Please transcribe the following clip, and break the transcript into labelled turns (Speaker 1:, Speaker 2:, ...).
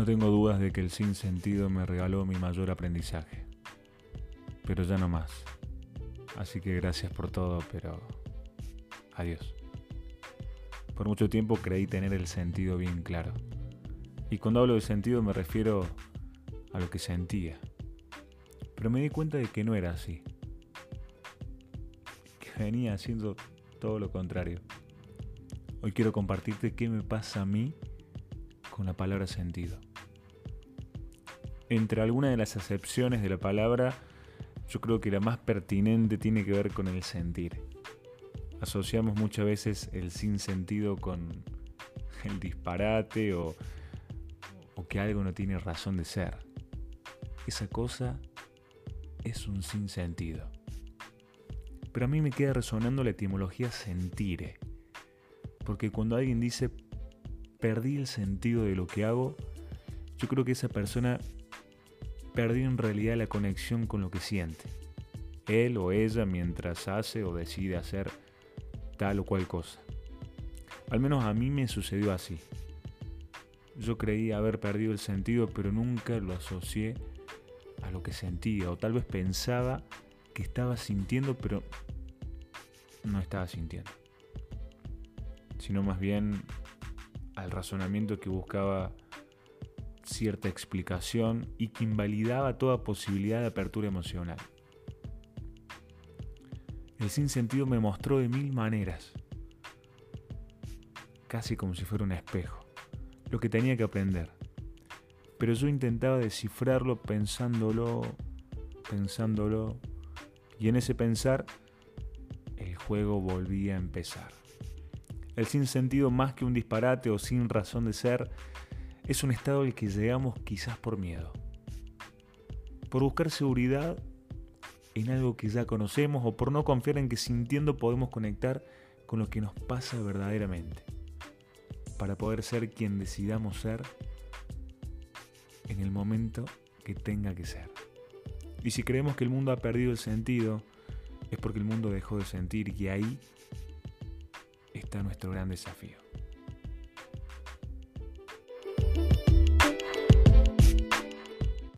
Speaker 1: No tengo dudas de que el sinsentido me regaló mi mayor aprendizaje. Pero ya no más. Así que gracias por todo, pero adiós. Por mucho tiempo creí tener el sentido bien claro. Y cuando hablo de sentido me refiero a lo que sentía. Pero me di cuenta de que no era así. Que venía haciendo todo lo contrario. Hoy quiero compartirte qué me pasa a mí con la palabra sentido. Entre algunas de las acepciones de la palabra, yo creo que la más pertinente tiene que ver con el sentir. Asociamos muchas veces el sinsentido con el disparate o, que algo no tiene razón de ser. Esa cosa es un sinsentido. Pero a mí me queda resonando la etimología sentire. Porque cuando alguien dice perdí el sentido de lo que hago, yo creo que esa persona perdió en realidad la conexión con lo que siente. Él o ella mientras hace o decide hacer tal o cual cosa. Al menos a mí me sucedió así. Yo creí haber perdido el sentido, pero nunca lo asocié a lo que sentía, o tal vez pensaba que estaba sintiendo, pero no estaba sintiendo. Sino más bien al razonamiento que buscaba cierta explicación y que invalidaba toda posibilidad de apertura emocional. El sinsentido me mostró de mil maneras, casi como si fuera un espejo, lo que tenía que aprender. Pero yo intentaba descifrarlo pensándolo, pensándolo, y en ese pensar el juego volvía a empezar. El sinsentido más que un disparate o sin razón de ser es un estado al que llegamos quizás por miedo. Por buscar seguridad en algo que ya conocemos o por no confiar en que sintiendo podemos conectar con lo que nos pasa verdaderamente. Para poder ser quien decidamos ser en el momento que tenga que ser. Y si creemos que el mundo ha perdido el sentido, es porque el mundo dejó de sentir y ahí está nuestro gran desafío.